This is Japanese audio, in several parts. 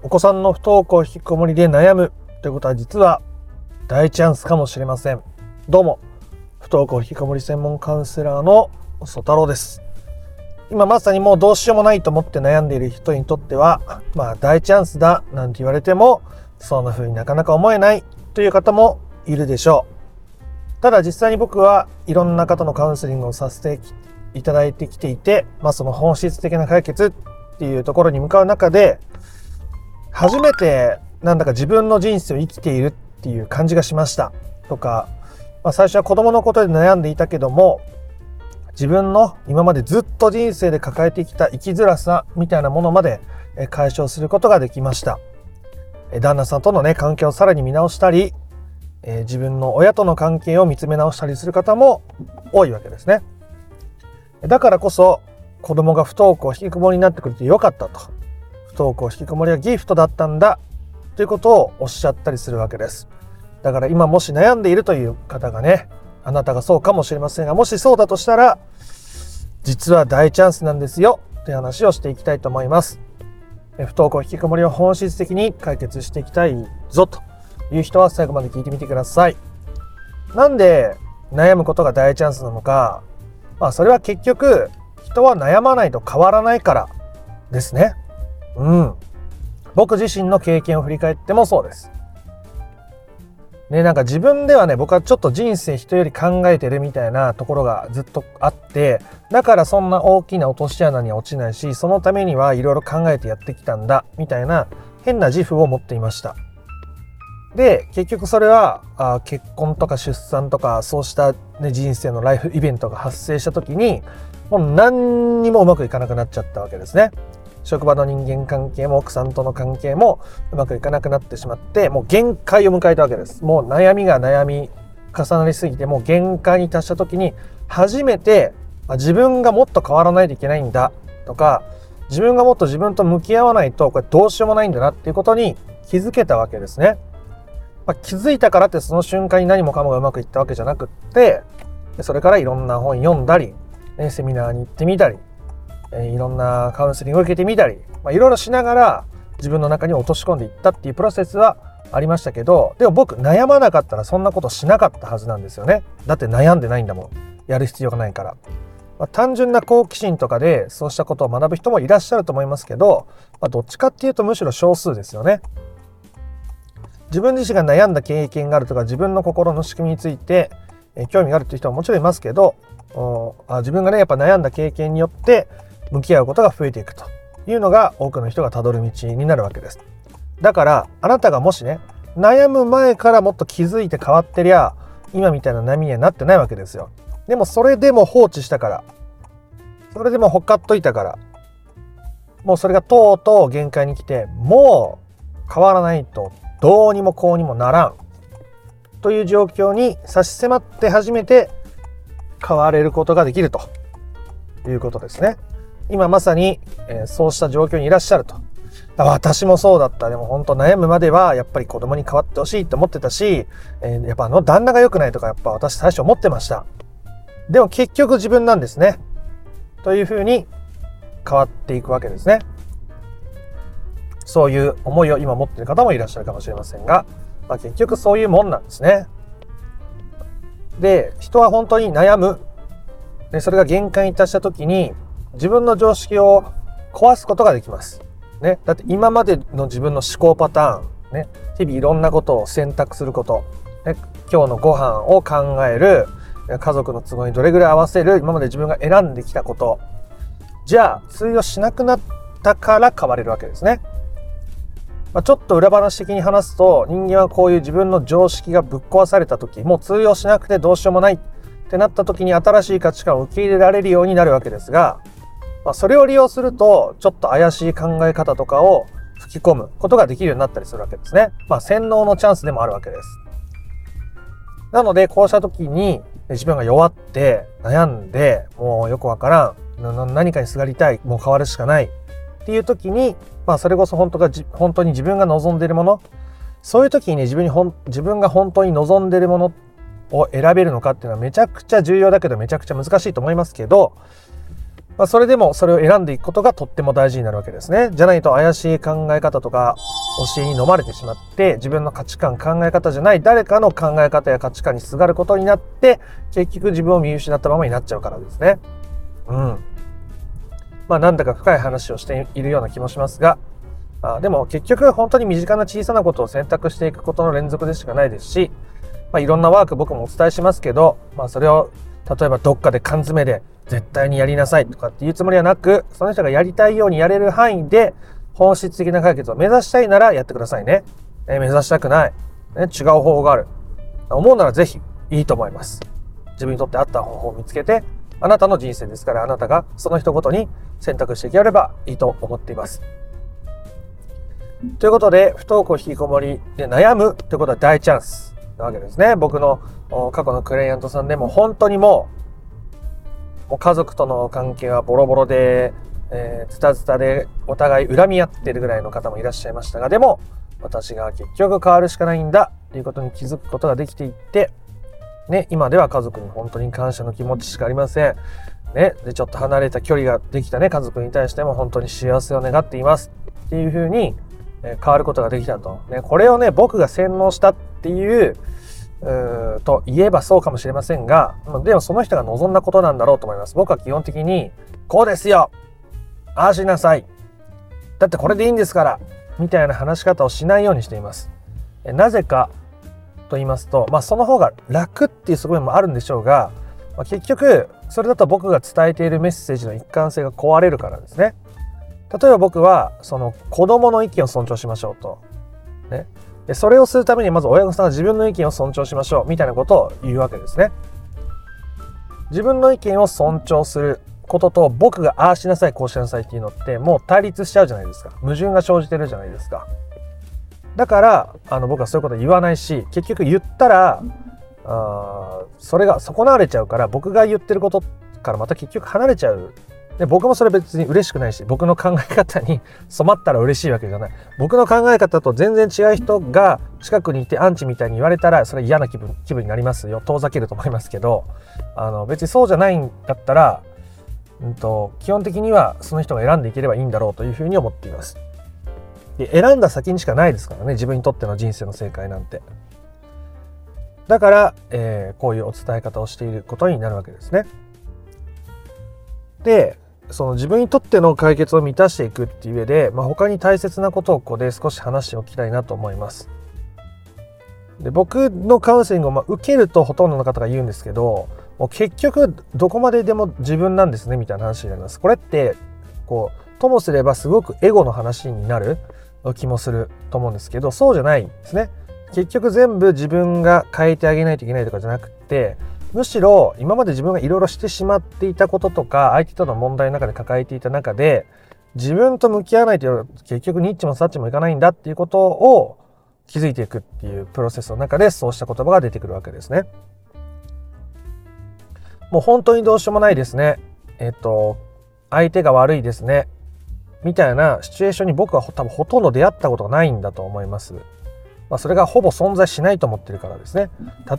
お子さんの不登校引きこもりで悩むということは実は大チャンスかもしれません。どうも、不登校引きこもり専門カウンセラーの曽太郎です。今まさにもうどうしようもないと思って悩んでいる人にとっては、まあ大チャンスだなんて言われても、そんな風になかなか思えないという方もいるでしょう。ただ実際に僕はいろんな方のカウンセリングをさせていただいてきていて、まあその本質的な解決っていうところに向かう中で、初めてなんだか自分の人生を生きているっていう感じがしました。とか、まあ、最初は子供のことで悩んでいたけども自分の今までずっと人生で抱えてきた生きづらさみたいなものまで解消することができました。旦那さんとのね関係をさらに見直したり自分の親との関係を見つめ直したりする方も多いわけですね。だからこそ子供が不登校引きこもりになってくれてよかったと。登校引きこもりはギフトだったんだということをおっしゃったりするわけです。だから今もし悩んでいるという方がね、あなたがそうかもしれませんが、もしそうだとしたら、実は大チャンスなんですよという話をしていきたいと思います。不登校引きこもりを本質的に解決していきたいぞという人は最後まで聞いてみてください。なんで悩むことが大チャンスなのか、まあそれは結局人は悩まないと変わらないからですね。うん。僕自身の経験を振り返ってもそうです。ね、なんか自分ではね、僕はちょっと人生人より考えてるみたいなところがずっとあって、だからそんな大きな落とし穴には落ちないし、そのためにはいろいろ考えてやってきたんだ、みたいな変な自負を持っていました。で、結局それはあ結婚とか出産とかそうした、ね、人生のライフイベントが発生した時に、もう何にもうまくいかなくなっちゃったわけですね。職場の人間関係も奥さんとの関係もうまくいかなくなってしまってもう限界を迎えたわけですもう悩みが悩み重なりすぎてもう限界に達した時に初めて自分がもっと変わらないといけないんだとか自分がもっと自分と向き合わないとこれどうしようもないんだなっていうことに気づけたわけですね。まあ、気づいたからってその瞬間に何もかもがうまくいったわけじゃなくってそれからいろんな本読んだり、セミナーに行ってみたりえいろんなカウンセリングを受けてみたり、まあ、いろいろしながら自分の中に落とし込んでいったっていうプロセスはありましたけどでも僕悩まなかったらそんなことしなかったはずなんですよね。だって悩んでないんだもん。やる必要がないから、まあ、単純な好奇心とかでそうしたことを学ぶ人もいらっしゃると思いますけど、まあ、どっちかっていうとむしろ少数ですよね。自分自身が悩んだ経験があるとか自分の心の仕組みについて、え興味があるっていう人ももちろんいますけどあ自分がねやっぱ悩んだ経験によって向き合うことが増えていくというのが多くの人がたどる道になるわけです。だからあなたがもしね悩む前からもっと気づいて変わってりゃ今みたいな波にはなってないわけですよ。でもそれでも放置したからそれでもほかっといたからもうそれがとうとう限界に来てもう変わらないとどうにもこうにもならんという状況に差し迫って初めて変われることができるということですね。今まさに、えー、そうした状況にいらっしゃると。私もそうだった。でも本当悩むまではやっぱり子供に変わってほしいって思ってたし、えー、やっぱあの旦那が良くないとかやっぱ私最初思ってました。でも結局自分なんですね。というふうに変わっていくわけですね。そういう思いを今持っている方もいらっしゃるかもしれませんが、まあ、結局そういうもんなんですね。で、人は本当に悩む。でそれが限界に達した時に自分の常識を壊すことができます。ね、だって今までの自分の思考パターン、ね、日々いろんなことを選択すること、ね、今日のご飯を考える。家族の都合にどれぐらい合わせる。今まで自分が選んできたこと。じゃあ通用しなくなったから変われるわけですね。まあ、ちょっと裏話的に話すと人間はこういう自分の常識がぶっ壊された時もう通用しなくてどうしようもないってなった時に新しい価値観を受け入れられるようになるわけですがまあ、それを利用すると、ちょっと怪しい考え方とかを吹き込むことができるようになったりするわけですね。まあ、洗脳のチャンスでもあるわけです。なので、こうした時に自分が弱って悩んで、もうよくわからん、何かにすがりたい、もう変わるしかないっていう時に、まあ、それこそ本当が本当に自分が望んでいるもの、そういう時にね、自分にほん自分が本当に望んでいるものを選べるのかっていうのはめちゃくちゃ重要だけどめちゃくちゃ難しいと思いますけど、まあ、それでもそれを選んでいくことがとっても大事になるわけですね。じゃないと怪しい考え方とか教えに飲まれてしまって自分の価値観考え方じゃない誰かの考え方や価値観にすがることになって結局自分を見失ったままになっちゃうからですね。うん。まあなんだか深い話をしているような気もしますがあでも結局本当に身近な小さなことを選択していくことの連続でしかないですし、まあ、いろんなワーク僕もお伝えしますけど、まあ、それを例えばどっかで缶詰で絶対にやりなさいとかっていうつもりはなくその人がやりたいようにやれる範囲で本質的な解決を目指したいならやってくださいね。えー、目指したくない、ね。違う方法がある。思うならぜひいいと思います。自分にとって合った方法を見つけてあなたの人生ですからあなたがその人ごとに選択していければいいと思っています。ということで、不登校引きこもりで悩むということは大チャンスなわけですね。僕の過去のクライアントさんでも本当にもう、もう家族との関係はボロボロで、えー、ズタズタでお互い恨み合ってるぐらいの方もいらっしゃいましたが、でも、私が結局変わるしかないんだということに気づくことができていって、ね、今では家族に本当に感謝の気持ちしかありません。ね、で、ちょっと離れた距離ができたね、家族に対しても本当に幸せを願っています。っていうふうに、え変わることができたと。ね、これをね、僕が洗脳したってい、うと言えばそうかもしれませんが、でもその人が望んだことなんだろうと思います。僕は基本的に、こうですよああしなさいだってこれでいいんですからみたいな話し方をしないようにしています。なぜかと言いますと、まあその方が楽っていう側面もあるんでしょうが、まあ、結局それだと僕が伝えているメッセージの一貫性が壊れるからですね。例えば僕はその子供の意見を尊重しましょうと。ね。でそれをするためにまず親御さんが自分の意見を尊重しましょうみたいなことを言うわけですね。自分の意見を尊重することと僕がああしなさいこうしなさいっていうのってもう対立しちゃうじゃないですか。矛盾が生じてるじゃないですか。だからあの僕はそういうこと言わないし結局言ったらあそれが損なわれちゃうから僕が言ってることからまた結局離れちゃうで僕もそれ別に嬉しくないし僕の考え方に 染まったら嬉しいわけじゃない。僕の考え方と全然違う人が近くにいてアンチみたいに言われたらそれ嫌な気分気分になりますよ。遠ざけると思いますけどあの別にそうじゃないんだったら、うんと、基本的にはその人が選んでいければいいんだろうというふうに思っています。で選んだ先にしかないですからね自分にとっての人生の正解なんて。だから、えー、こういうお伝え方をしていることになるわけですね。でその自分にとっての解決を満たしていくっていう上で、まあ、他に大切なことをここで少し話しておきたいなと思います。で僕のカウンセリングをま受けるとほとんどの方が言うんですけどもう結局どこまででも自分なんですねみたいな話になります。これってこうともすればすごくエゴの話になる気もすると思うんですけどそうじゃないですね。結局全部自分が変えてあげないといけないとかじゃなくてむしろ今まで自分がいろいろしてしまっていたこととか相手との問題の中で抱えていた中で自分と向き合わないと結局ニッチもサッチもいかないんだっていうことを気づいていくっていうプロセスの中でそうした言葉が出てくるわけですね。もう本当にどうしようもないですね。えっと、相手が悪いですね。みたいなシチュエーションに僕は多分ほとんど出会ったことがないんだと思います。まあ、それがほぼ存在しないと思ってるからですね。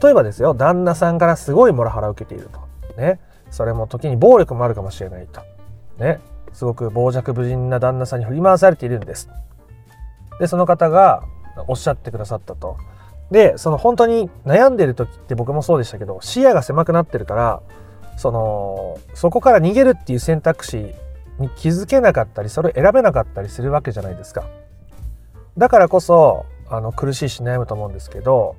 例えばですよ旦那さんからすごいモラハラを受けていると。ね。それも時に暴力もあるかもしれないと。ね。すごく傍若無人な旦那さんに振り回されているんです。でその方がおっしゃってくださったと。でその本当に悩んでる時って僕もそうでしたけど視野が狭くなってるからそのそこから逃げるっていう選択肢に気づけなかったりそれを選べなかったりするわけじゃないですか。だからこそあの苦しいし悩むと思うんですけど、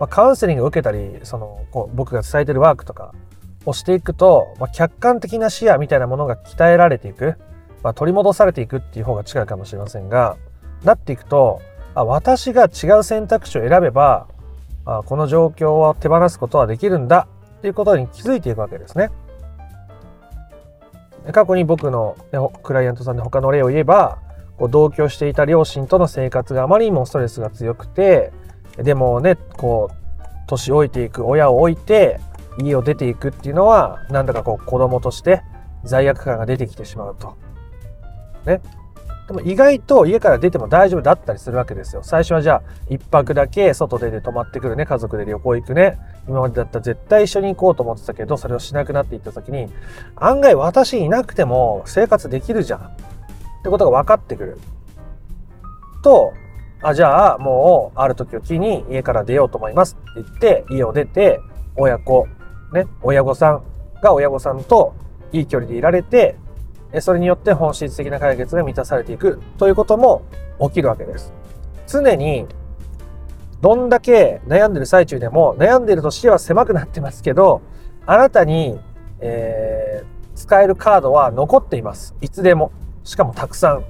まあ、カウンセリングを受けたりそのこう僕が伝えてるワークとかをしていくと、まあ、客観的な視野みたいなものが鍛えられていく、まあ、取り戻されていくっていう方が近いかもしれませんがなっていくとあ私が違う選択肢を選べばあこの状況を手放すことはできるんだっていうことに気づいていくわけですね。過去に僕のクライアントさんで他の例を言えばこう同居していた両親との生活があまりにもストレスが強くてでもねこう年老いていく親を置いて家を出ていくっていうのはなんだかこう子供として罪悪感が出てきてしまうと。ね。でも意外と家から出ても大丈夫だったりするわけですよ。最初はじゃあ一泊だけ外出て泊まってくるね、家族で旅行行くね。今までだったら絶対一緒に行こうと思ってたけど、それをしなくなっていった時に、案外私いなくても生活できるじゃん。ってことが分かってくる。と、あ、じゃあもうある時を機に家から出ようと思いますって言って、家を出て、親子、ね、親御さんが親御さんといい距離でいられて、それによって本質的な解決が満たされていくということも起きるわけです。常にどんだけ悩んでる最中でも悩んでると視野は狭くなってますけどあなたに、えー、使えるカードは残っています。いつでも。しかもたくさん。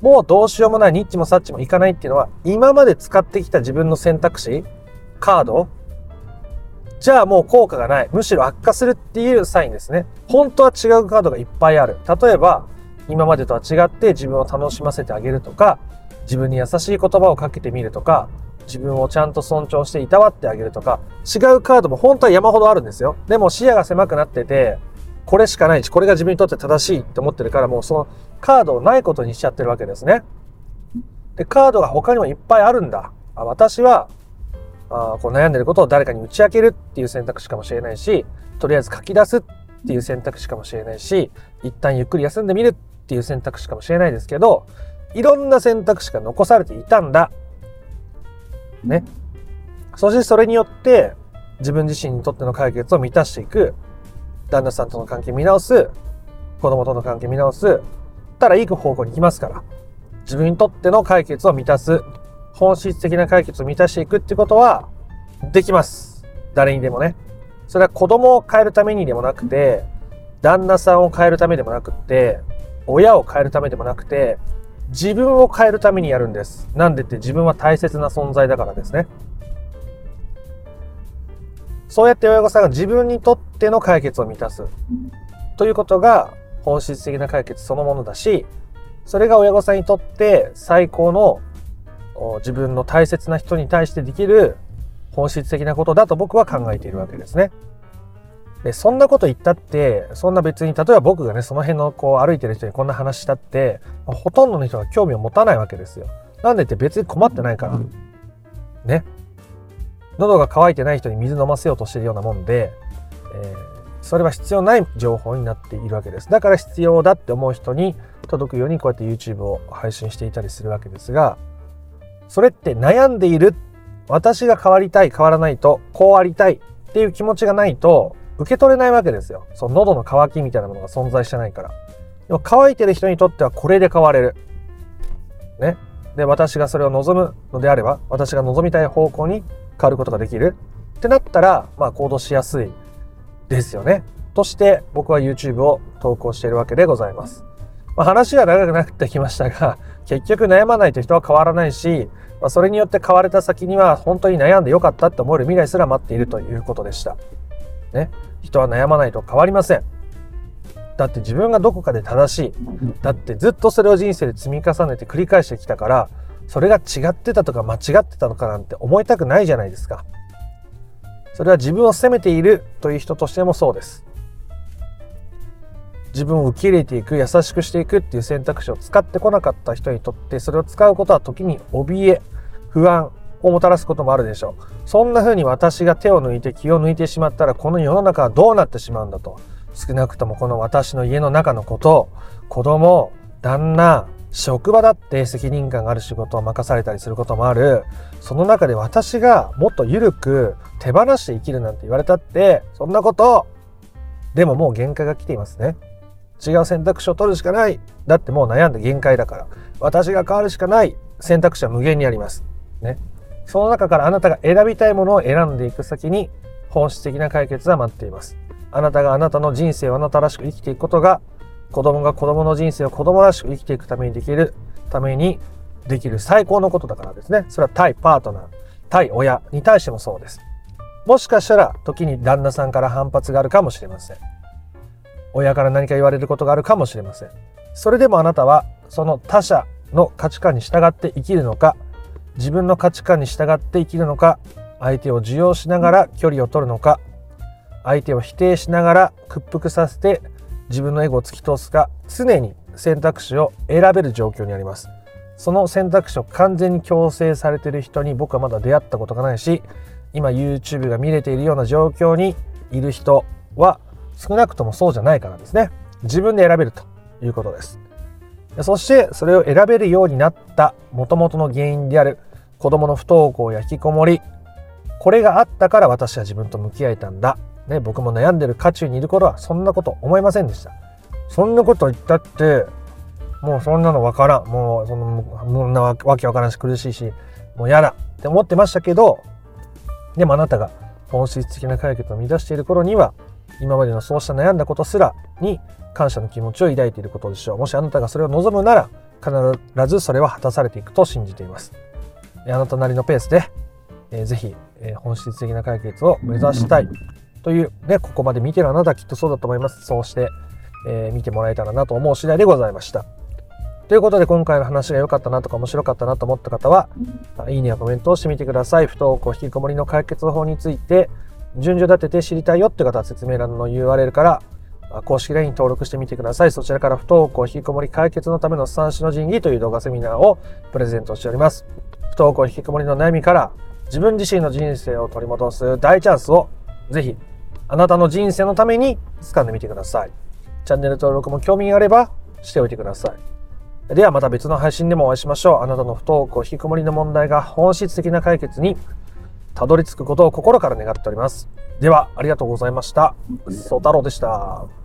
もうどうしようもないニッチもサッチもいかないっていうのは今まで使ってきた自分の選択肢カードじゃあもう効果がない。むしろ悪化するっていうサインですね。本当は違うカードがいっぱいある。例えば、今までとは違って自分を楽しませてあげるとか、自分に優しい言葉をかけてみるとか、自分をちゃんと尊重していたわってあげるとか、違うカードも本当は山ほどあるんですよ。でも視野が狭くなってて、これしかないし、これが自分にとって正しいって思ってるから、もうそのカードをないことにしちゃってるわけですね。で、カードが他にもいっぱいあるんだ。あ私はあこう悩んでることを誰かに打ち明けるっていう選択肢かもしれないし、とりあえず書き出すっていう選択肢かもしれないし、一旦ゆっくり休んでみるっていう選択肢かもしれないですけど、いろんな選択肢が残されていたんだ。ね。そしてそれによって自分自身にとっての解決を満たしていく。旦那さんとの関係見直す。子供との関係見直す。たらいい方向に行きますから。自分にとっての解決を満たす。本質的な解決を満たしていくってことはできます。誰にでもね。それは子供を変えるためにでもなくて、旦那さんを変えるためでもなくって、親を変えるためでもなくて、自分を変えるためにやるんです。なんでって自分は大切な存在だからですね。そうやって親御さんが自分にとっての解決を満たすということが本質的な解決そのものだし、それが親御さんにとって最高の自分の大切な人に対してできる本質的なことだと僕は考えているわけですね。で、そんなこと言ったって、そんな別に、例えば僕がね、その辺のこう歩いてる人にこんな話したって、ほとんどの人が興味を持たないわけですよ。なんでって別に困ってないから。ね。喉が渇いてない人に水飲ませようとしてるようなもんで、えー、それは必要ない情報になっているわけです。だから必要だって思う人に届くようにこうやって YouTube を配信していたりするわけですが、それって悩んでいる私が変わりたい変わらないとこうありたいっていう気持ちがないと受け取れないわけですよ。その喉の渇きみたいなものが存在してないから。でも乾いてる人にとってはこれで変われる。ね。で私がそれを望むのであれば私が望みたい方向に変わることができる？ってなったらまあ行動しやすいですよねとして僕は YouTube を投稿しているわけでございます、まあ、話が長くなってきましたが 結局悩まないと人は変わらないしまあ、それによって変われた先には本当に悩んでよかったって思える未来すら待っているということでした。ね。人は悩まないと変わりません。だって自分がどこかで正しい。だってずっとそれを人生で積み重ねて繰り返してきたから、それが違ってたとか間違ってたのかなんて思いたくないじゃないですか。それは自分を責めているという人としてもそうです。自分を受け入れていく優しくしていくっていう選択肢を使ってこなかった人にとってそれを使うことは時に怯え不安をもたらすこともあるでしょうそんな風に私が手を抜いて気を抜いてしまったらこの世の中はどうなってしまうんだと少なくともこの私の家の中のことを子供旦那職場だって責任感がある仕事を任されたりすることもある。その中で私がもっと緩く手放して生きるなんて言われたってそんなことでももう限界が来ていますね。違う選択肢を取るしかない。だってもう悩んで限界だから。私が変わるしかない。選択肢は無限にあります。ね。その中からあなたが選びたいものを選んでいく先に本質的な解決は待っています。あなたがあなたの人生をあなたらしく生きていくことが子供が子供の人生を子供らしく生きていくためにできるためにできる最高のことだからですね。それは対パートナー対親。に対してもそうですもしかしたら時に旦那さんから反発があるかもしれません。親から何か言われることがあるかもしれません。それでもあなたはその他者の価値観に従って生きるのか自分の価値観に従って生きるのか相手を受容しながら距離を取るのか相手を否定しながら屈服させて自分のエゴを突き通すか常に選択肢を選べる状況にあります。その選択肢を完全に強制されてる人に僕はまだ出会ったことがないし今 YouTube が見れているような状況にいる人は少なくともそうじゃないからですね。自分で選べるということです。そしてそれを選べるようになった元々の原因である子供の不登校や引きこもりこれがあったから私は自分と向き合えたんだ、ね、僕も悩んでる渦中にいる頃はそんなこと思いませんでした。そんなこと言ったってもうそんなのわからん。もうそのんなわけわからんし苦しいしもう嫌だって思ってましたけどでもあなたが本質的な解決を乱している頃には今までのそうした悩んだことすらに感謝の気持ちを抱いていることでしょう。もしあなたがそれを望むなら必ずそれは果たされていくと信じています。あなたなりのペースで、えー、ぜひ、えー、本質的な解決を目指したい。というねここまで見てるあなたはきっとそうだと思いますそうして、えー、見てもらえたらなと思う次第でございましたということで今回の話が良かったなとか面白かったなと思った方は、いいねやコメントをしてみてください。不登校引きこもりの解決法について、順序立てて知りたいよって方は説明欄の URL から公式 LINE 登録してみてください。そちらから不登校引きこもり解決のための三種の神器という動画セミナーをプレゼントしております。不登校引きこもりの悩みから自分自身の人生を取り戻す大チャンスをぜひあなたの人生のために掴んでみてください。チャンネル登録も興味があればしておいてください。ではまた別の配信でもお会いしましょう。あなたの不登校、引きこもりの問題が本質的な解決にたどり着くことを心から願っております。では、ありがとうございました。ソ太郎でした。